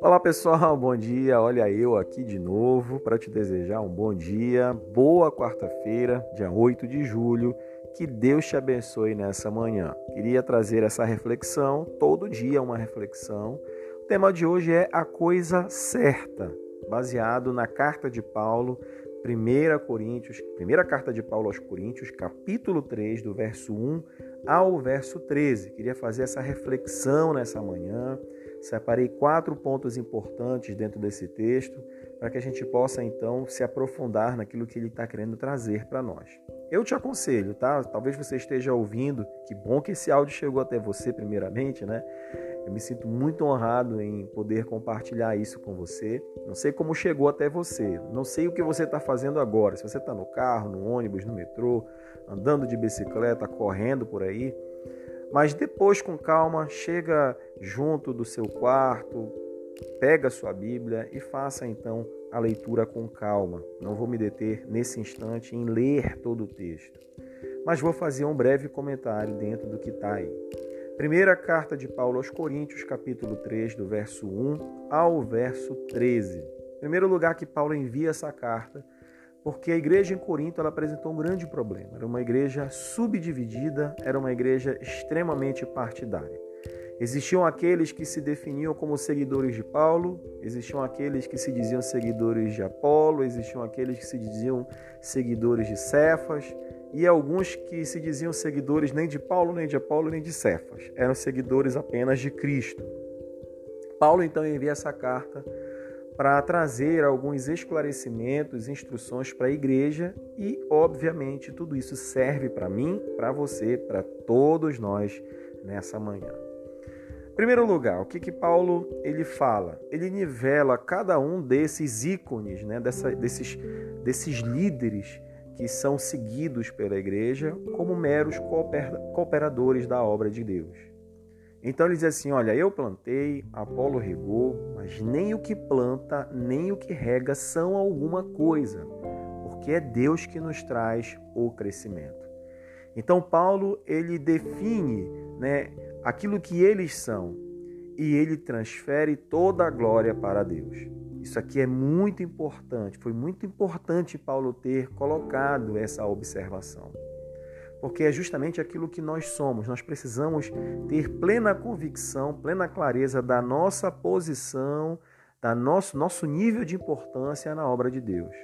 Olá pessoal, bom dia. Olha eu aqui de novo para te desejar um bom dia, boa quarta-feira, dia 8 de julho. Que Deus te abençoe nessa manhã. Queria trazer essa reflexão, todo dia uma reflexão. O tema de hoje é a coisa certa, baseado na carta de Paulo, 1 Coríntios, primeira carta de Paulo aos Coríntios, capítulo 3, do verso 1 ao verso 13. Queria fazer essa reflexão nessa manhã Separei quatro pontos importantes dentro desse texto para que a gente possa então se aprofundar naquilo que ele está querendo trazer para nós. Eu te aconselho, tá? Talvez você esteja ouvindo, que bom que esse áudio chegou até você, primeiramente, né? Eu me sinto muito honrado em poder compartilhar isso com você. Não sei como chegou até você, não sei o que você está fazendo agora. Se você está no carro, no ônibus, no metrô, andando de bicicleta, correndo por aí, mas depois, com calma, chega junto do seu quarto, pega sua Bíblia e faça então a leitura com calma. Não vou me deter nesse instante em ler todo o texto, mas vou fazer um breve comentário dentro do que está aí. Primeira carta de Paulo aos Coríntios, capítulo 3, do verso 1 ao verso 13. Primeiro lugar que Paulo envia essa carta porque a igreja em Corinto ela apresentou um grande problema. Era uma igreja subdividida, era uma igreja extremamente partidária. Existiam aqueles que se definiam como seguidores de Paulo, existiam aqueles que se diziam seguidores de Apolo, existiam aqueles que se diziam seguidores de Cefas, e alguns que se diziam seguidores nem de Paulo, nem de Apolo, nem de Cefas. Eram seguidores apenas de Cristo. Paulo então envia essa carta para trazer alguns esclarecimentos, instruções para a igreja e, obviamente, tudo isso serve para mim, para você, para todos nós nessa manhã. Em primeiro lugar, o que que Paulo ele fala? Ele nivela cada um desses ícones, né, dessa, desses, desses líderes que são seguidos pela igreja como meros cooperadores da obra de Deus. Então ele diz assim: Olha, eu plantei, Apolo regou, mas nem o que planta, nem o que rega são alguma coisa, porque é Deus que nos traz o crescimento. Então Paulo ele define né, aquilo que eles são e ele transfere toda a glória para Deus. Isso aqui é muito importante, foi muito importante Paulo ter colocado essa observação porque é justamente aquilo que nós somos. Nós precisamos ter plena convicção, plena clareza da nossa posição, da nosso, nosso nível de importância na obra de Deus.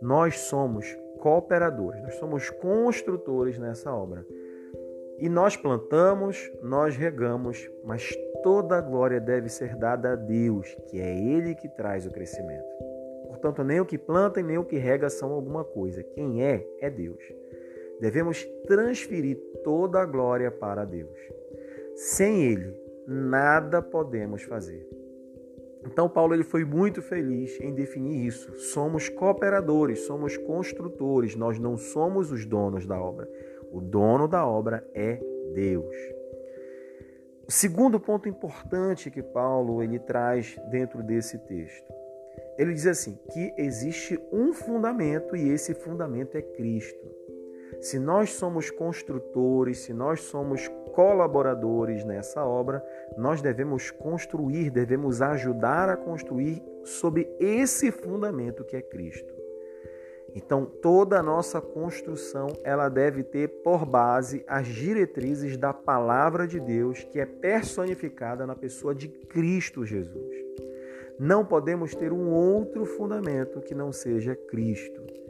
Nós somos cooperadores, nós somos construtores nessa obra. E nós plantamos, nós regamos, mas toda a glória deve ser dada a Deus, que é Ele que traz o crescimento. Portanto, nem o que planta e nem o que rega são alguma coisa. Quem é, é Deus. Devemos transferir toda a glória para Deus. Sem Ele, nada podemos fazer. Então Paulo ele foi muito feliz em definir isso. Somos cooperadores, somos construtores, nós não somos os donos da obra. O dono da obra é Deus. O segundo ponto importante que Paulo ele traz dentro desse texto. Ele diz assim: que existe um fundamento e esse fundamento é Cristo. Se nós somos construtores, se nós somos colaboradores nessa obra, nós devemos construir, devemos ajudar a construir sob esse fundamento que é Cristo. Então, toda a nossa construção, ela deve ter por base as diretrizes da palavra de Deus, que é personificada na pessoa de Cristo Jesus. Não podemos ter um outro fundamento que não seja Cristo.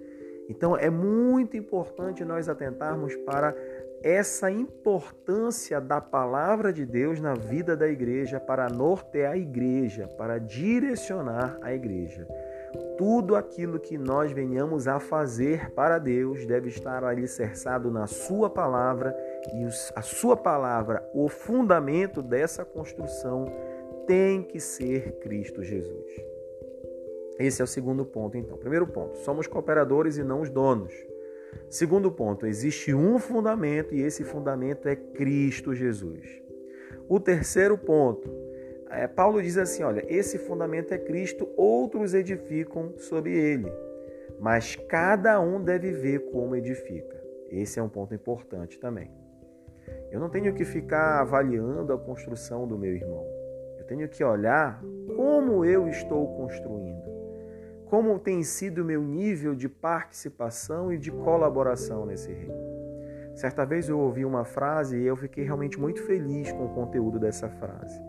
Então é muito importante nós atentarmos para essa importância da palavra de Deus na vida da igreja para nortear a igreja, para direcionar a igreja. Tudo aquilo que nós venhamos a fazer para Deus deve estar alicerçado na Sua palavra e a Sua palavra, o fundamento dessa construção, tem que ser Cristo Jesus. Esse é o segundo ponto, então. Primeiro ponto, somos cooperadores e não os donos. Segundo ponto, existe um fundamento e esse fundamento é Cristo Jesus. O terceiro ponto, é, Paulo diz assim: olha, esse fundamento é Cristo, outros edificam sobre ele, mas cada um deve ver como edifica. Esse é um ponto importante também. Eu não tenho que ficar avaliando a construção do meu irmão. Eu tenho que olhar como eu estou construindo. Como tem sido o meu nível de participação e de colaboração nesse reino. Certa vez eu ouvi uma frase e eu fiquei realmente muito feliz com o conteúdo dessa frase.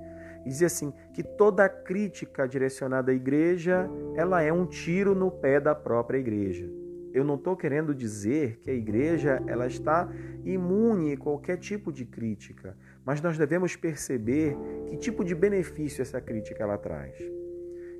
E dizia assim que toda crítica direcionada à igreja, ela é um tiro no pé da própria igreja. Eu não estou querendo dizer que a igreja ela está imune a qualquer tipo de crítica, mas nós devemos perceber que tipo de benefício essa crítica ela traz.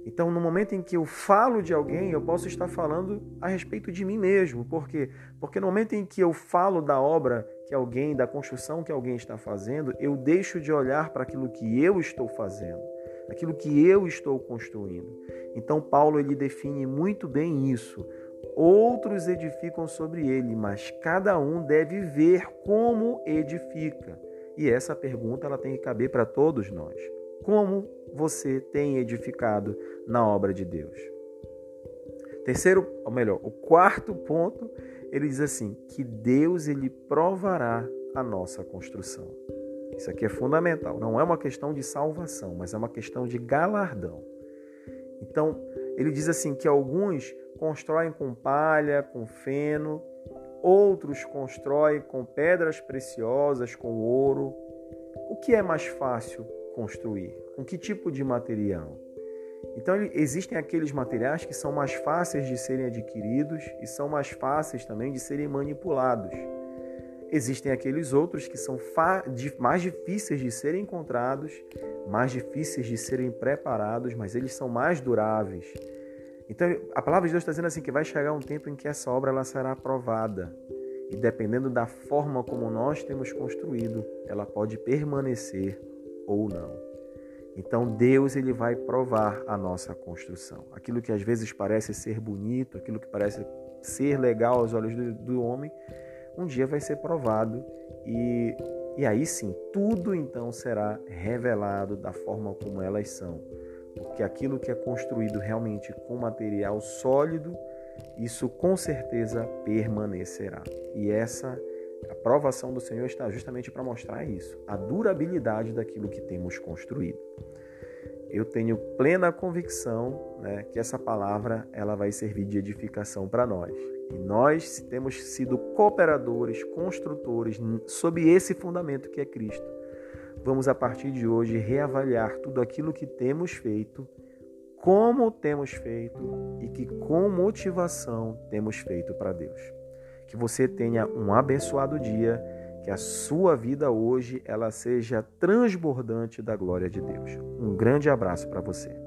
Então, no momento em que eu falo de alguém, eu posso estar falando a respeito de mim mesmo. Por quê? Porque no momento em que eu falo da obra que alguém, da construção que alguém está fazendo, eu deixo de olhar para aquilo que eu estou fazendo, aquilo que eu estou construindo. Então, Paulo ele define muito bem isso. Outros edificam sobre ele, mas cada um deve ver como edifica. E essa pergunta ela tem que caber para todos nós. Como você tem edificado na obra de Deus? Terceiro, ou melhor, o quarto ponto, ele diz assim: que Deus ele provará a nossa construção. Isso aqui é fundamental. Não é uma questão de salvação, mas é uma questão de galardão. Então, ele diz assim que alguns constroem com palha, com feno, outros constroem com pedras preciosas, com ouro. O que é mais fácil construir? Com que tipo de material? Então, existem aqueles materiais que são mais fáceis de serem adquiridos e são mais fáceis também de serem manipulados. Existem aqueles outros que são mais difíceis de serem encontrados, mais difíceis de serem preparados, mas eles são mais duráveis. Então, a palavra de Deus está dizendo assim que vai chegar um tempo em que essa obra ela será aprovada. E dependendo da forma como nós temos construído, ela pode permanecer ou não. Então Deus ele vai provar a nossa construção. Aquilo que às vezes parece ser bonito, aquilo que parece ser legal aos olhos do, do homem, um dia vai ser provado e, e aí sim tudo então será revelado da forma como elas são. Porque aquilo que é construído realmente com material sólido, isso com certeza permanecerá. E essa a provação do Senhor está justamente para mostrar isso, a durabilidade daquilo que temos construído. Eu tenho plena convicção né, que essa palavra ela vai servir de edificação para nós. E nós temos sido cooperadores, construtores sob esse fundamento que é Cristo. Vamos a partir de hoje reavaliar tudo aquilo que temos feito, como temos feito e que com motivação temos feito para Deus. Que você tenha um abençoado dia, que a sua vida hoje ela seja transbordante da glória de Deus. Um grande abraço para você.